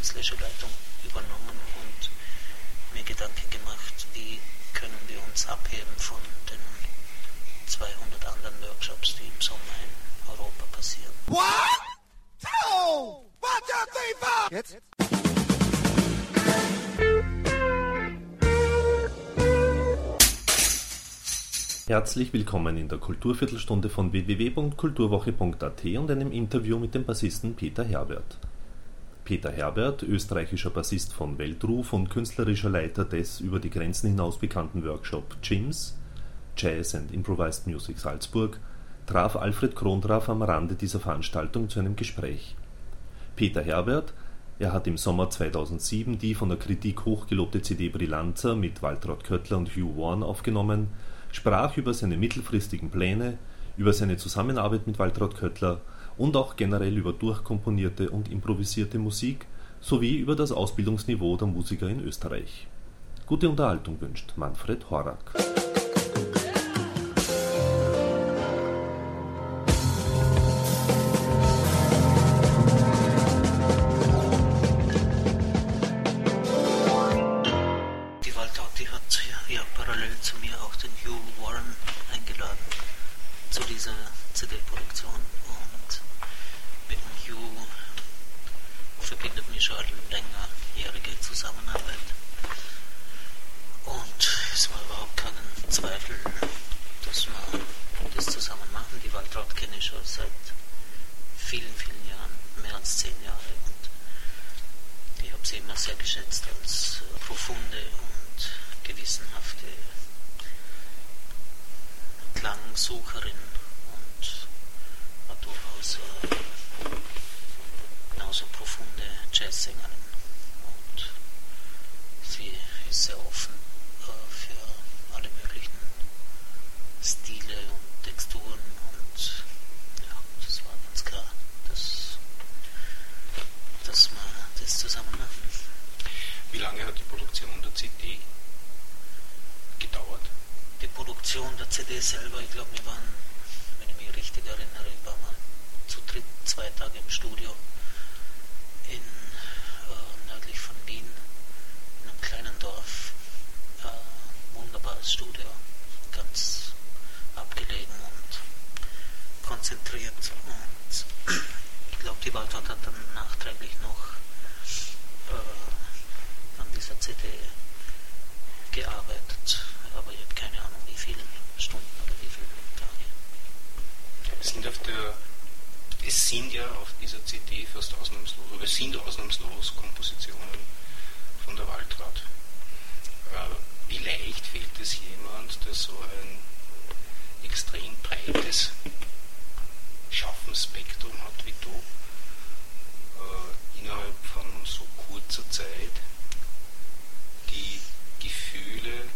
künstlerische Leitung übernommen und mir Gedanken gemacht, wie können wir uns abheben von den 200 anderen Workshops, die im Sommer in Europa passieren. One, two, one, two, three, four. Jetzt. Herzlich willkommen in der Kulturviertelstunde von www.kulturwoche.at und einem Interview mit dem Bassisten Peter Herbert. Peter Herbert, österreichischer Bassist von Weltruf und künstlerischer Leiter des über die Grenzen hinaus bekannten Workshop JIMS (Jazz and Improvised Music Salzburg) traf Alfred Krondraff am Rande dieser Veranstaltung zu einem Gespräch. Peter Herbert, er hat im Sommer 2007 die von der Kritik hochgelobte CD Brillanza mit Waltraud Köttler und Hugh Warren aufgenommen, sprach über seine mittelfristigen Pläne, über seine Zusammenarbeit mit Waltraud Köttler und auch generell über durchkomponierte und improvisierte Musik sowie über das Ausbildungsniveau der Musiker in Österreich. Gute Unterhaltung wünscht Manfred Horak. Die Waldauti hat ja parallel zu mir auch den Hugh Warren eingeladen zu dieser CD-Produktion und mit dem Hugh verbindet mich schon eine längerjährige Zusammenarbeit. Und es war überhaupt keinen Zweifel, dass wir das zusammen machen. Die Waldraut kenne ich schon seit vielen, vielen Jahren, mehr als zehn Jahre. Und ich habe sie immer sehr geschätzt als profunde und gewissenhafte Klangsucherin und war durchaus. Äh, genauso profunde Jazzsängerin. Und sie ist sehr offen äh, für alle möglichen Stile und Texturen. Und ja, das war ganz klar, dass, dass wir das zusammen machen. Wie lange hat die Produktion der CD gedauert? Die Produktion der CD selber, ich glaube, wir waren, wenn ich mich richtig erinnere, ein paar zu dritt zwei Tage im Studio in, äh, nördlich von Wien, in einem kleinen Dorf. Äh, wunderbares Studio, ganz abgelegen und konzentriert. Und ich glaube, die Waldort hat dann nachträglich noch äh, an dieser CD gearbeitet. sind ja auf dieser CD fast ausnahmslos, oder es sind ausnahmslos Kompositionen von der Waltraud. Äh, wie leicht fehlt es jemand, der so ein extrem breites Schaffenspektrum hat wie du, äh, innerhalb von so kurzer Zeit die Gefühle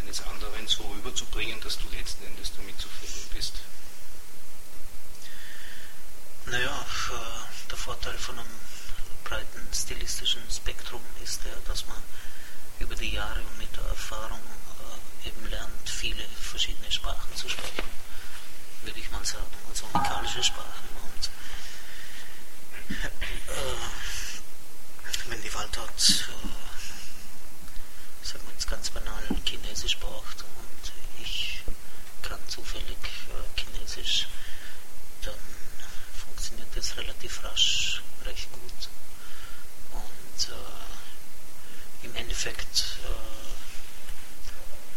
eines anderen so rüberzubringen, dass du letzten Endes damit zufrieden bist. Naja, äh, der Vorteil von einem breiten stilistischen Spektrum ist der, dass man über die Jahre und mit der Erfahrung äh, eben lernt, viele verschiedene Sprachen zu sprechen, würde ich mal sagen, also musikalische Sprachen. Und äh, wenn die Waldort, äh, sagen wir jetzt ganz banal, Chinesisch braucht und ich kann zufällig äh, Chinesisch, dann funktioniert das relativ rasch, recht gut. Und äh, im Endeffekt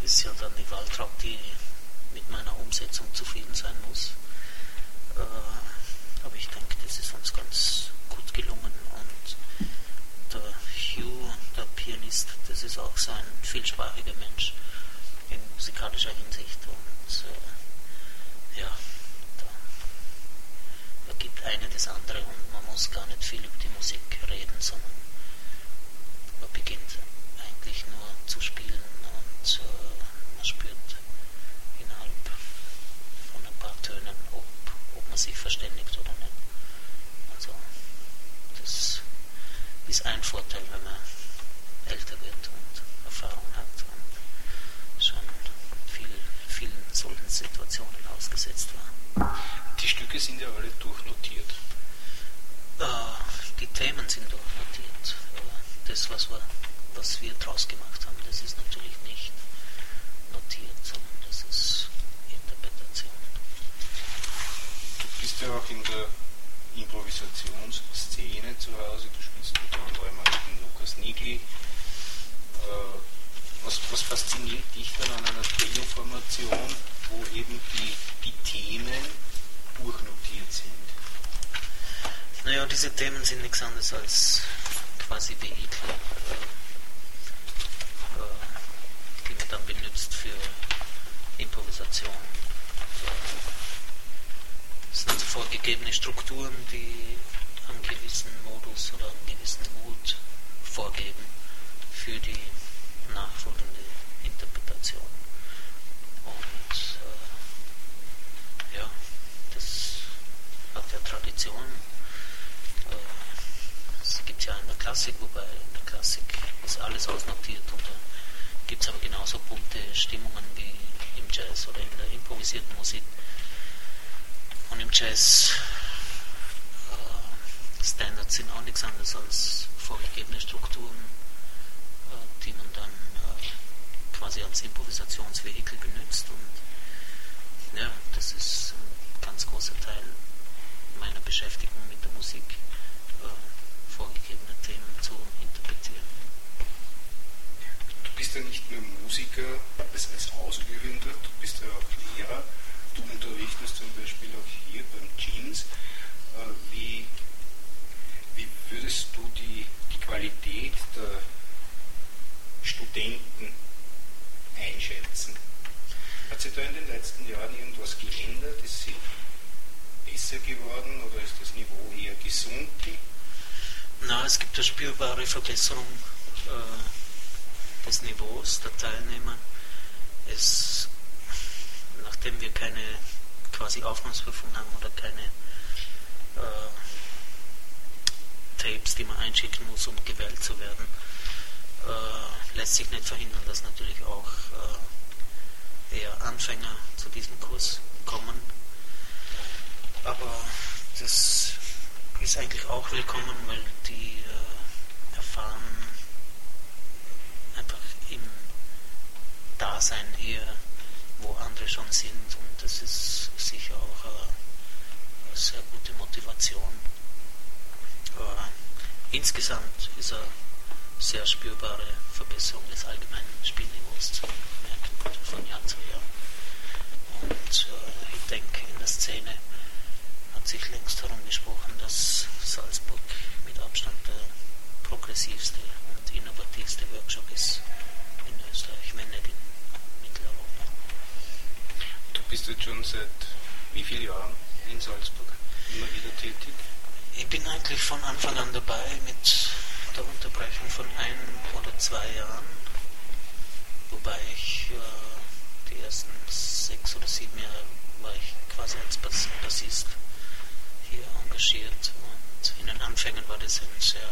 äh, ist ja dann die Waltraub, die mit meiner Umsetzung zufrieden sein muss. Äh, aber ich denke, das ist uns ganz gut gelungen und der Hugh, der Pianist, das ist auch so ein vielsprachiger Mensch in musikalischer Hinsicht und äh, ja gibt eine das andere und man muss gar nicht viel über die Musik reden, sondern man beginnt eigentlich nur zu spielen und äh, man spürt innerhalb von ein paar Tönen, ob, ob man sich verständigt oder nicht. Also das ist ein Vorteil, wenn man älter wird und Erfahrung hat und schon viel, vielen solchen Situationen ausgesetzt war die Stücke sind ja alle durchnotiert. Äh, die Themen sind durchnotiert. Das, was wir, was wir draus gemacht haben, das ist natürlich nicht notiert, sondern das ist Interpretation. Du bist ja auch in der Improvisationsszene zu Hause. Du spielst unter anderem auch mit Lukas Nigli. Äh, was, was fasziniert dich dann an einer Trio-Formation, wo eben die, die Themen durchnotiert sind? Naja, diese Themen sind nichts anderes als quasi Vehikel, äh, äh, die man dann benutzt für Improvisation. Es sind vorgegebene Strukturen, die einen gewissen Modus oder einen gewissen Mut vorgeben für die nachfolgende Interpretation. Und äh, ja, das hat ja Tradition. Äh, es gibt ja in der Klassik, wobei in der Klassik ist alles ausnotiert und da gibt es aber genauso bunte Stimmungen wie im Jazz oder in der improvisierten Musik. Und im Jazz äh, Standards sind auch nichts anderes als vorgegebene Strukturen die man dann äh, quasi als Improvisationsvehikel benutzt. Und ja, das ist ein ganz großer Teil meiner Beschäftigung mit der Musik, äh, vorgegebene Themen zu interpretieren. Du bist ja nicht nur Musiker als, als Ausübender, du bist ja auch Lehrer. Du unterrichtest zum Beispiel auch hier beim Jeans. Äh, wie, wie würdest du die, die Qualität der Studenten einschätzen. Hat sich da in den letzten Jahren irgendwas geändert? Ist sie besser geworden oder ist das Niveau eher gesunken? Na, es gibt eine spürbare Verbesserung äh, des Niveaus der Teilnehmer. Es, nachdem wir keine quasi Aufnahmeprüfung haben oder keine äh, Tapes, die man einschicken muss, um gewählt zu werden, äh, lässt sich nicht verhindern, dass natürlich auch äh, eher Anfänger zu diesem Kurs kommen. Aber das ist eigentlich auch willkommen, weil die äh, erfahren einfach im Dasein hier, wo andere schon sind und das ist sicher auch eine, eine sehr gute Motivation. Aber insgesamt ist er sehr spürbare Verbesserung des allgemeinen Spielniveaus zu merken von Jahr zu Jahr. Und äh, ich denke, in der Szene hat sich längst herumgesprochen, dass Salzburg mit Abstand der progressivste und innovativste Workshop ist in Österreich, wenn nicht in Mitteleuropa. Du bist jetzt schon seit wie vielen Jahren in Salzburg immer wieder tätig? Ich bin eigentlich von Anfang an dabei mit der Unterbrechung von ein oder zwei Jahren, wobei ich äh, die ersten sechs oder sieben Jahre war ich quasi als Bassist hier engagiert und in den Anfängen war das ein sehr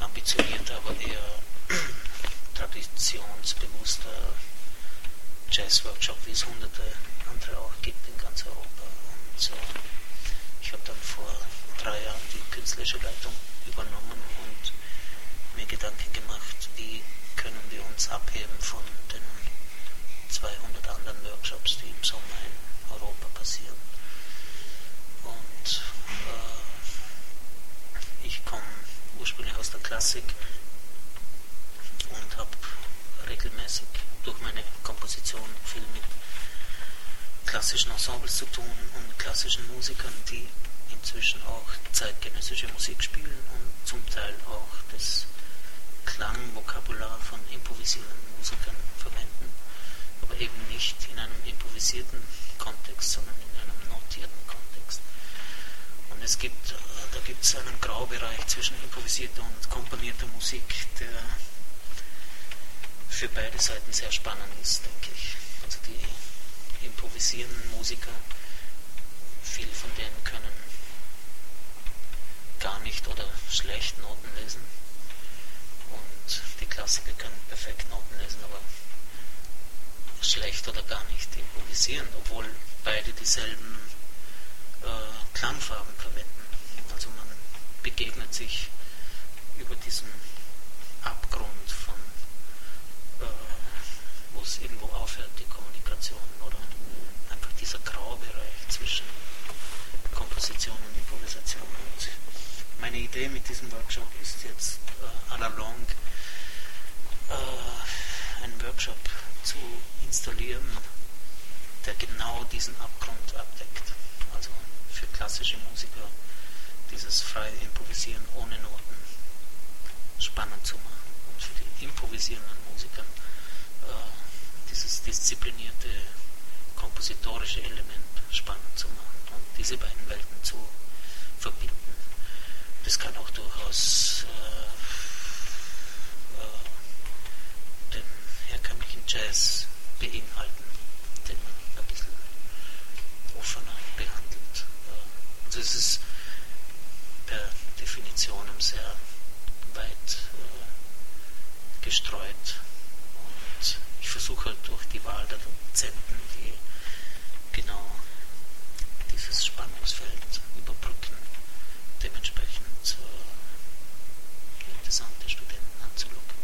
ambitionierter, aber eher traditionsbewusster Jazz-Workshop, wie es hunderte andere auch gibt in ganz Europa. Und äh, ich habe dann vor drei Jahren die künstlerische Leitung übernommen und mir Gedanken gemacht, wie können wir uns abheben von den 200 anderen Workshops, die im Sommer in Europa passieren. Und äh, ich komme ursprünglich aus der Klassik und habe regelmäßig durch meine Komposition viel mit klassischen Ensembles zu tun und klassischen Musikern, die inzwischen auch zeitgenössische Musik spielen und zum Teil auch das Klangvokabular von improvisierenden Musikern verwenden, aber eben nicht in einem improvisierten Kontext, sondern in einem notierten Kontext. Und es gibt, äh, da gibt es einen Graubereich zwischen improvisierter und komponierter Musik, der für beide Seiten sehr spannend ist, denke ich. Also die improvisierenden Musiker, viele von denen können gar nicht oder schlecht Noten lesen die Klassiker können perfekt Noten lesen, aber schlecht oder gar nicht improvisieren, obwohl beide dieselben äh, Klangfarben verwenden. Also man begegnet sich über diesen Abgrund von, äh, wo es irgendwo aufhört, die Kommunikation oder einfach dieser Graubereich zwischen Komposition und Improvisation. Und meine Idee mit diesem Workshop ist jetzt äh, à la longue äh, einen Workshop zu installieren, der genau diesen Abgrund abdeckt. Also für klassische Musiker dieses freie Improvisieren ohne Noten spannend zu machen und für die improvisierenden Musiker äh, dieses disziplinierte kompositorische Element spannend zu machen und diese beiden Welten zu verbinden. Das kann auch durchaus äh, äh, den herkömmlichen Jazz beinhalten, den man ein bisschen offener behandelt. Äh, also es ist per Definition sehr weit äh, gestreut. Ich versuche halt durch die Wahl der Dozenten, die genau dieses Spannungsfeld überbrücken, dementsprechend äh, interessante Studenten anzulocken.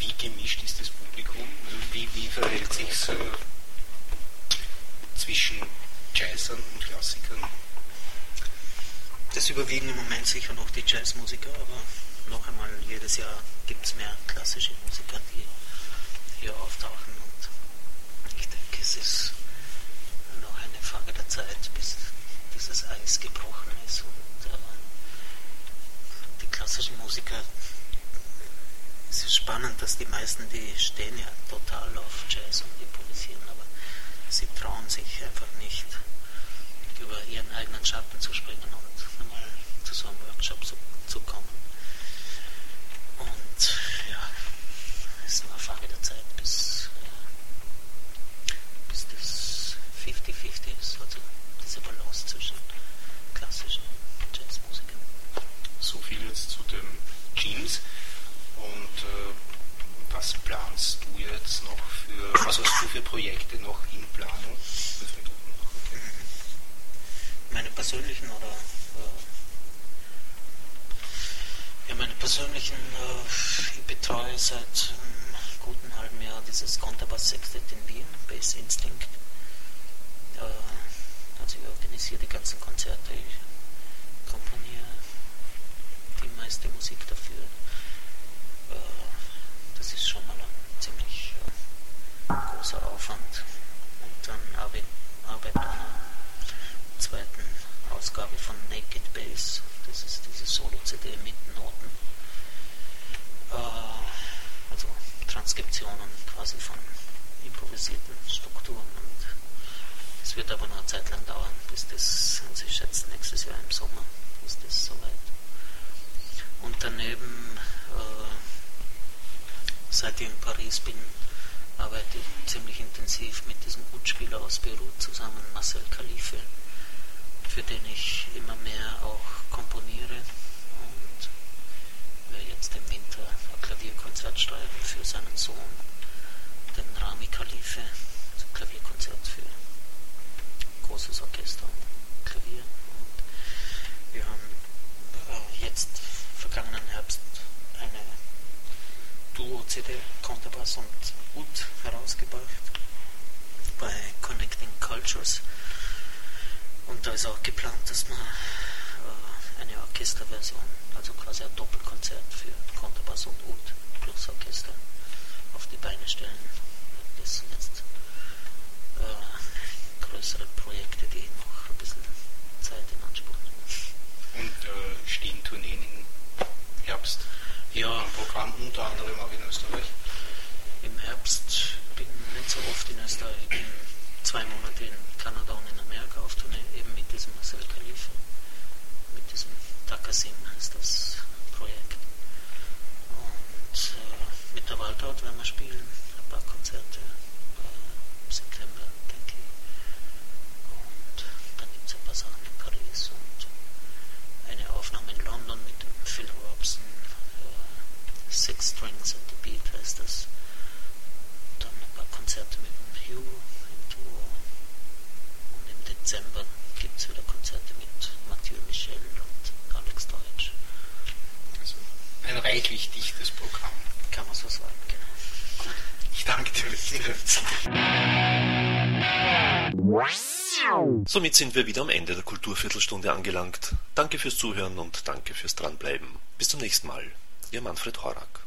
Wie gemischt ist das Publikum? Also wie, wie verhält sich es äh, zwischen Jazzern und Klassikern? Das überwiegen im Moment sicher noch die Jazzmusiker, aber noch einmal, jedes Jahr gibt es mehr klassische Musiker, die hier auftauchen. Und ich denke, es ist noch eine Frage der Zeit, bis dieses Eis gebrochen ist. Und äh, die klassischen Musiker, es ist spannend, dass die meisten, die stehen ja total auf Jazz und improvisieren, aber sie trauen sich einfach nicht, über ihren eigenen Schatten zu springen und mal zu so einem Workshop zu, zu kommen. Und ja, es ist nur eine Frage der Zeit, bis, äh, bis das 50-50 ist, also diese Balance zwischen klassischen und Jazzmusikern. So viel jetzt zu den Jeans. Und äh, was planst du jetzt noch für, was hast du für Projekte noch in Planung? Meine persönlichen oder äh, ja, meine persönlichen, äh, ich betreue seit einem guten halben Jahr dieses Kontrabass Sextet in Wien, Bass Instinct. Äh, also ich organisiere die ganzen Konzerte, ich komponiere die meiste Musik dafür. Äh, das ist schon mal ein ziemlich äh, großer Aufwand. Und dann arbeite arbeit an einer zweiten Ausgabe von Naked Bass. Das ist diese Solo-CD mit Noten. Äh, also Transkriptionen quasi von improvisierten Strukturen. Und es wird aber noch eine Zeit lang dauern, bis das, also ich schätze nächstes Jahr im Sommer ist das soweit. Und daneben, äh, seit ich in Paris bin, arbeite ich ziemlich intensiv mit diesem Gutspieler aus Beirut zusammen, Marcel Khalife, für den ich immer mehr auch komponiere und werde jetzt im Winter ein Klavierkonzert schreiben für seinen Sohn, den Rami Khalife, also Klavierkonzert für großes Orchester und Klavier. Und wir haben äh, jetzt vergangenen Herbst eine Duo-CD, Kontrabass und Ud herausgebracht bei Connecting Cultures. Und da ist auch geplant, dass man äh, eine Orchesterversion, also quasi ein Doppelkonzert für Kontrabass und Ud plus Orchester auf die Beine stellen. Das sind jetzt äh, größere Projekte, die noch ein bisschen Zeit in Anspruch nehmen. Und äh, stehen Tourneen im Herbst Ja, im Programm, unter anderem auch in Österreich? im Herbst bin ich nicht so oft in Österreich, ich bin zwei Monate in Kanada und in Amerika auf Tournee, eben Marcel Khalifa, mit diesem Takasim heißt das Projekt. Und äh, mit der Waldhaut werden wir spielen, ein paar Konzerte äh, im September, denke ich. Und dann gibt es ein paar Sachen in Paris und eine Aufnahme in London mit dem Phil Robson, äh, Six Strings and the Beat heißt das. Dann ein paar Konzerte mit dem Hugh im Duo. Und im Dezember es wieder Konzerte mit Mathieu Michel und Alex Deutsch. Also ein reichlich dichtes Programm. Kann man so sagen, genau. Gut. Ich danke dir. Somit sind wir wieder am Ende der Kulturviertelstunde angelangt. Danke fürs Zuhören und danke fürs Dranbleiben. Bis zum nächsten Mal. Ihr Manfred Horak.